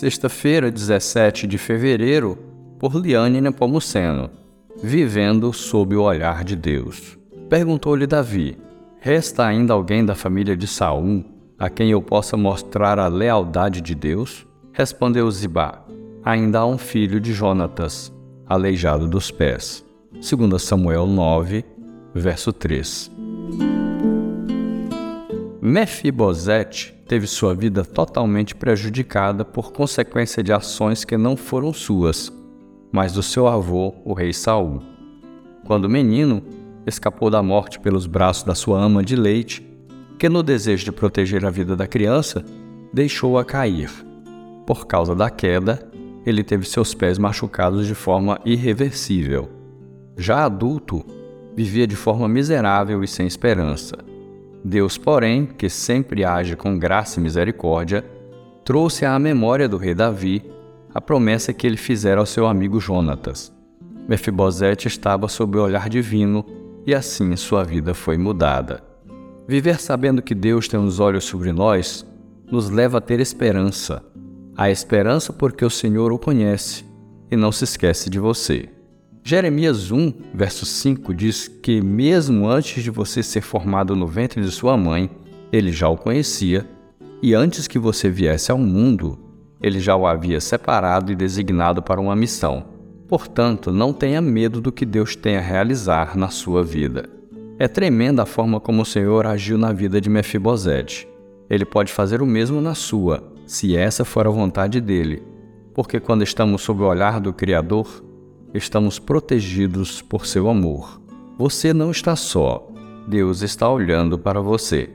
sexta-feira, 17 de fevereiro, por Liane Nepomuceno, Vivendo sob o olhar de Deus. Perguntou-lhe Davi: Resta ainda alguém da família de Saul a quem eu possa mostrar a lealdade de Deus? Respondeu Zibá: Ainda há um filho de Jonatas, aleijado dos pés. 2 Samuel 9, verso 3. Mefibosete teve sua vida totalmente prejudicada por consequência de ações que não foram suas, mas do seu avô, o rei Saul. Quando menino, escapou da morte pelos braços da sua ama de leite, que no desejo de proteger a vida da criança, deixou-a cair. Por causa da queda, ele teve seus pés machucados de forma irreversível. Já adulto, vivia de forma miserável e sem esperança. Deus, porém, que sempre age com graça e misericórdia, trouxe à memória do rei Davi a promessa que ele fizera ao seu amigo Jonatas. Mefibosete estava sob o olhar divino e assim sua vida foi mudada. Viver sabendo que Deus tem os olhos sobre nós nos leva a ter esperança. A esperança porque o Senhor o conhece e não se esquece de você. Jeremias 1, verso 5 diz que, mesmo antes de você ser formado no ventre de sua mãe, ele já o conhecia, e antes que você viesse ao mundo, ele já o havia separado e designado para uma missão. Portanto, não tenha medo do que Deus tem a realizar na sua vida. É tremenda a forma como o Senhor agiu na vida de Mefibosete. Ele pode fazer o mesmo na sua, se essa for a vontade dele, porque quando estamos sob o olhar do Criador, estamos protegidos por seu amor. Você não está só, Deus está olhando para você.